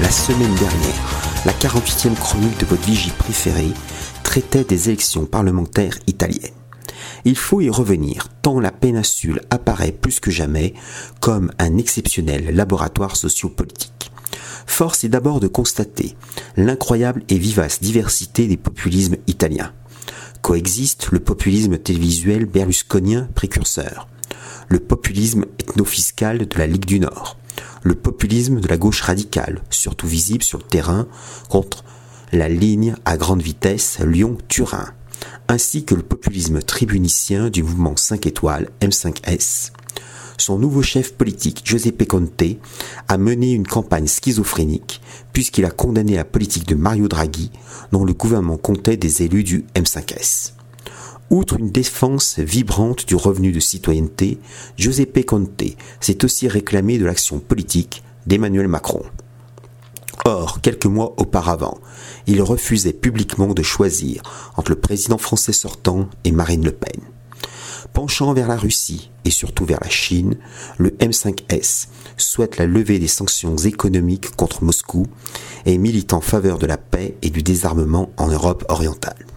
la semaine dernière, la 48e chronique de votre vigie préférée traitait des élections parlementaires italiennes. Il faut y revenir tant la péninsule apparaît plus que jamais comme un exceptionnel laboratoire sociopolitique. Force est d'abord de constater l'incroyable et vivace diversité des populismes italiens. Coexiste le populisme télévisuel berlusconien précurseur, le populisme ethnofiscal de la Ligue du Nord, le populisme de la gauche radicale, surtout visible sur le terrain, contre la ligne à grande vitesse Lyon-Turin, ainsi que le populisme tribunicien du mouvement 5 étoiles M5S. Son nouveau chef politique, Giuseppe Conte, a mené une campagne schizophrénique puisqu'il a condamné la politique de Mario Draghi, dont le gouvernement comptait des élus du M5S. Outre une défense vibrante du revenu de citoyenneté, Giuseppe Conte s'est aussi réclamé de l'action politique d'Emmanuel Macron. Or, quelques mois auparavant, il refusait publiquement de choisir entre le président français sortant et Marine Le Pen. Penchant vers la Russie et surtout vers la Chine, le M5S souhaite la levée des sanctions économiques contre Moscou et milite en faveur de la paix et du désarmement en Europe orientale.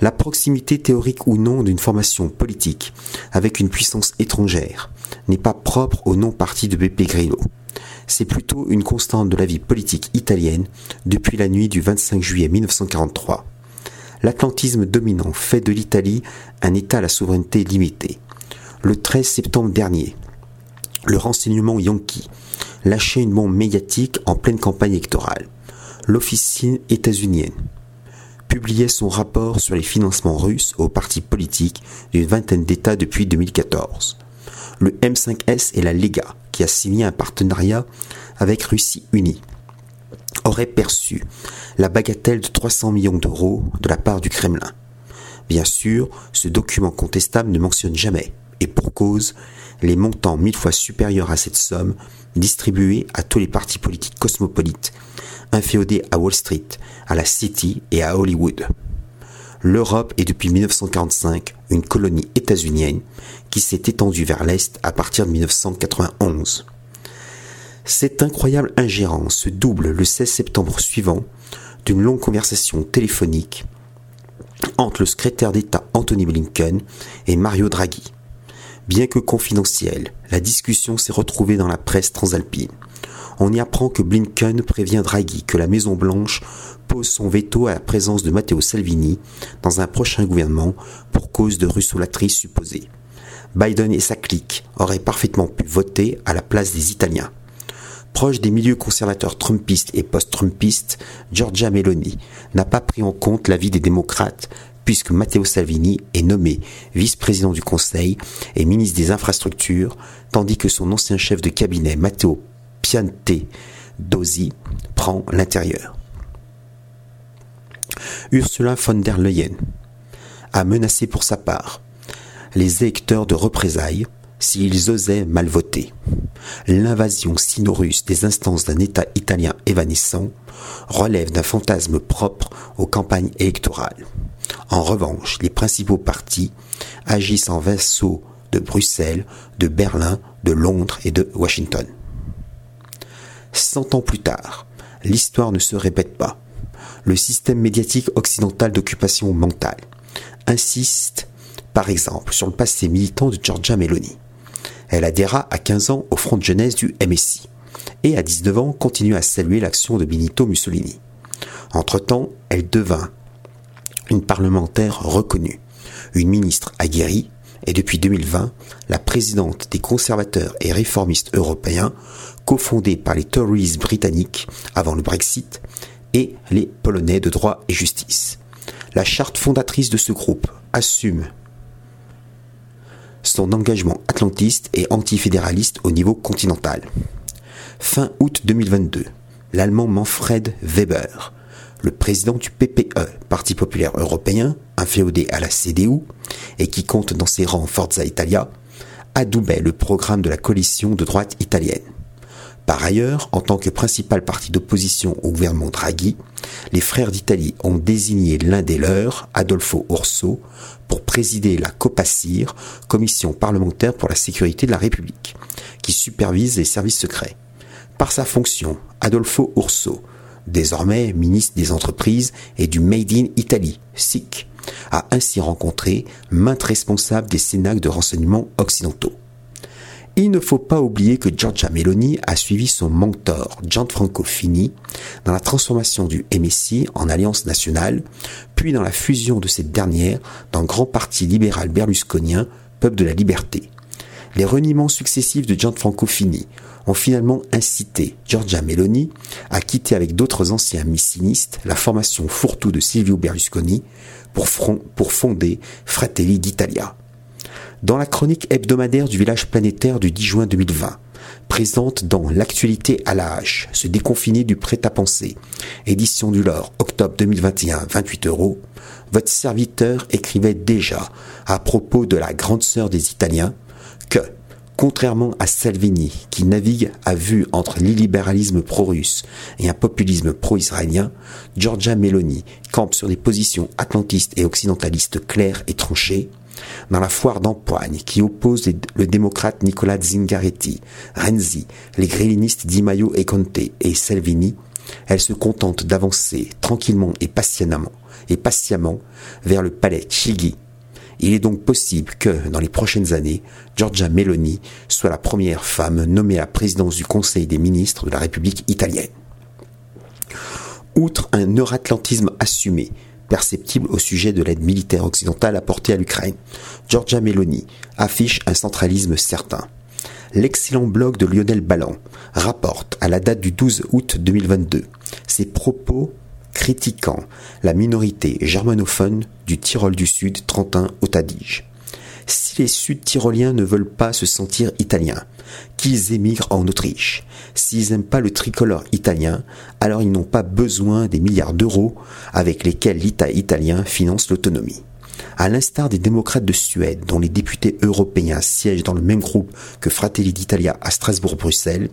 La proximité théorique ou non d'une formation politique avec une puissance étrangère n'est pas propre au non-parti de Beppe Grillo c'est plutôt une constante de la vie politique italienne depuis la nuit du 25 juillet 1943. L'atlantisme dominant fait de l'Italie un État à la souveraineté limitée. Le 13 septembre dernier, le renseignement Yankee lâchait une bombe médiatique en pleine campagne électorale. L'officine états-unienne publiait son rapport sur les financements russes aux partis politiques d'une vingtaine d'États depuis 2014. Le M5S et la Lega, qui a signé un partenariat avec Russie Unie, aurait perçu la bagatelle de 300 millions d'euros de la part du Kremlin. Bien sûr, ce document contestable ne mentionne jamais, et pour cause, les montants mille fois supérieurs à cette somme distribués à tous les partis politiques cosmopolites, inféodés à Wall Street, à la City et à Hollywood. L'Europe est depuis 1945 une colonie états-unienne qui s'est étendue vers l'Est à partir de 1991. Cette incroyable ingérence se double le 16 septembre suivant d'une longue conversation téléphonique entre le secrétaire d'État Anthony Blinken et Mario Draghi. Bien que confidentielle, la discussion s'est retrouvée dans la presse transalpine. On y apprend que Blinken prévient Draghi que la Maison Blanche pose son veto à la présence de Matteo Salvini dans un prochain gouvernement pour cause de russolatrie supposée. Biden et sa clique auraient parfaitement pu voter à la place des Italiens. Proche des milieux conservateurs trumpistes et post-trumpistes, Giorgia Meloni n'a pas pris en compte l'avis des démocrates puisque Matteo Salvini est nommé vice-président du Conseil et ministre des Infrastructures, tandis que son ancien chef de cabinet Matteo Piante Dosi prend l'intérieur. Ursula von der Leyen a menacé pour sa part les électeurs de représailles s'ils osaient mal voter. L'invasion sino-russe des instances d'un État italien évanescent relève d'un fantasme propre aux campagnes électorales. En revanche, les principaux partis agissent en vassaux de Bruxelles, de Berlin, de Londres et de Washington. Cent ans plus tard, l'histoire ne se répète pas le système médiatique occidental d'occupation mentale insiste, par exemple, sur le passé militant de Giorgia Meloni. Elle adhéra à 15 ans au front de jeunesse du MSI et à 19 ans continue à saluer l'action de Benito Mussolini. Entre-temps, elle devint une parlementaire reconnue, une ministre aguerrie et depuis 2020, la présidente des conservateurs et réformistes européens, cofondée par les Tories britanniques avant le Brexit et les Polonais de droit et justice. La charte fondatrice de ce groupe assume son engagement atlantiste et antifédéraliste au niveau continental. Fin août 2022, l'Allemand Manfred Weber, le président du PPE, Parti populaire européen, inféodé à la CDU, et qui compte dans ses rangs Forza Italia, adoubait le programme de la coalition de droite italienne. Par ailleurs, en tant que principal parti d'opposition au gouvernement Draghi, les frères d'Italie ont désigné l'un des leurs, Adolfo Urso, pour présider la COPACIR, Commission parlementaire pour la sécurité de la République, qui supervise les services secrets. Par sa fonction, Adolfo Urso, désormais ministre des Entreprises et du Made in Italy, SIC, a ainsi rencontré maintes responsables des Sénats de renseignement occidentaux. Il ne faut pas oublier que Giorgia Meloni a suivi son mentor Gianfranco Fini dans la transformation du MSI en alliance nationale, puis dans la fusion de cette dernière dans le grand parti libéral berlusconien, Peuple de la Liberté. Les reniements successifs de Gianfranco Fini ont finalement incité Giorgia Meloni à quitter avec d'autres anciens missinistes la formation fourre-tout de Silvio Berlusconi pour, pour fonder Fratelli d'Italia. Dans la chronique hebdomadaire du village planétaire du 10 juin 2020, présente dans L'actualité à la hache, se déconfiner du prêt-à-penser, édition du Lore, octobre 2021, 28 euros, votre serviteur écrivait déjà à propos de la grande sœur des Italiens que, contrairement à Salvini, qui navigue à vue entre l'illibéralisme pro-russe et un populisme pro-israélien, Giorgia Meloni campe sur des positions atlantistes et occidentalistes claires et tranchées, dans la foire d'empoigne qui oppose le démocrate Nicolas Zingaretti, Renzi, les grélinistes Di Maio et Conte et Salvini, elle se contente d'avancer tranquillement et patiemment, et patiemment vers le palais Chigi. Il est donc possible que, dans les prochaines années, Giorgia Meloni soit la première femme nommée à la présidence du Conseil des ministres de la République italienne. Outre un neuratlantisme assumé, perceptible au sujet de l'aide militaire occidentale apportée à l'Ukraine. Giorgia Meloni affiche un centralisme certain. L'excellent blog de Lionel Ballan rapporte à la date du 12 août 2022 ses propos critiquant la minorité germanophone du Tyrol du Sud, Trentin-Haute-Adige. Si les Sud-Tyroliens ne veulent pas se sentir italiens, qu'ils émigrent en Autriche. S'ils n'aiment pas le tricolore italien, alors ils n'ont pas besoin des milliards d'euros avec lesquels l'État italien finance l'autonomie. À l'instar des démocrates de Suède, dont les députés européens siègent dans le même groupe que Fratelli d'Italia à Strasbourg-Bruxelles,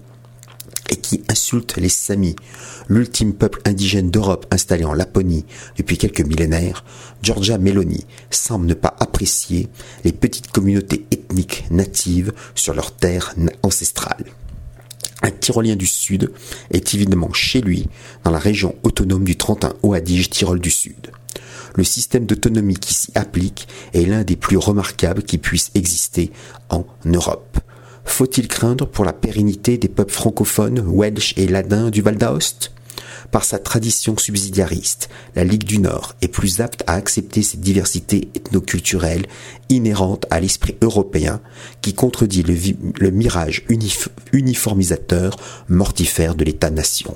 et qui insulte les Samis, l'ultime peuple indigène d'Europe installé en Laponie depuis quelques millénaires, Giorgia Meloni semble ne pas apprécier les petites communautés ethniques natives sur leurs terres ancestrales. Un Tyrolien du Sud est évidemment chez lui dans la région autonome du Trentin haut Adige Tyrol du Sud. Le système d'autonomie qui s'y applique est l'un des plus remarquables qui puissent exister en Europe. Faut-il craindre pour la pérennité des peuples francophones, welsh et ladins du Val d'Aoste? Par sa tradition subsidiariste, la Ligue du Nord est plus apte à accepter cette diversité ethnoculturelle inhérente à l'esprit européen qui contredit le, mirage uniformisateur mortifère de l'État-nation.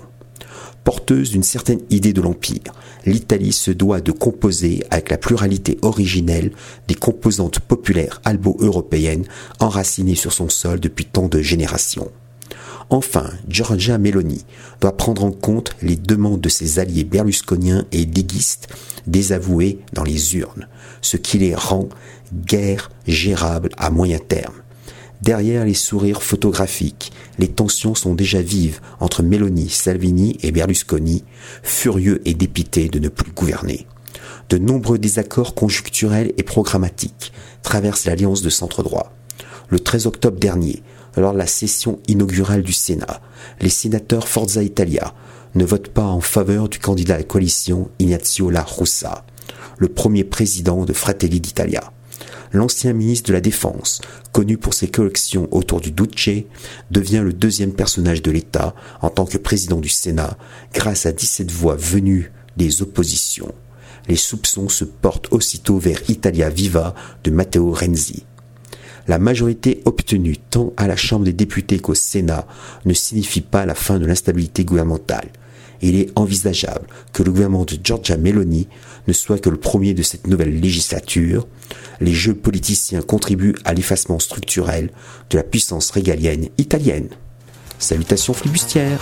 Porteuse d'une certaine idée de l'Empire, l'Italie se doit de composer avec la pluralité originelle des composantes populaires albo-européennes enracinées sur son sol depuis tant de générations. Enfin, Giorgia Meloni doit prendre en compte les demandes de ses alliés berlusconiens et déguistes désavoués dans les urnes, ce qui les rend guère gérables à moyen terme. Derrière les sourires photographiques, les tensions sont déjà vives entre Meloni, Salvini et Berlusconi, furieux et dépités de ne plus gouverner. De nombreux désaccords conjoncturels et programmatiques traversent l'alliance de centre-droit. Le 13 octobre dernier, lors de la session inaugurale du Sénat, les sénateurs Forza Italia ne votent pas en faveur du candidat à la coalition Ignazio La Russa, le premier président de Fratelli d'Italia l'ancien ministre de la Défense, connu pour ses collections autour du Duce, devient le deuxième personnage de l'État en tant que président du Sénat grâce à 17 voix venues des oppositions. Les soupçons se portent aussitôt vers Italia Viva de Matteo Renzi. La majorité obtenue tant à la Chambre des députés qu'au Sénat ne signifie pas la fin de l'instabilité gouvernementale il est envisageable que le gouvernement de Giorgia Meloni ne soit que le premier de cette nouvelle législature. Les jeux politiciens contribuent à l'effacement structurel de la puissance régalienne italienne. Salutations flibustières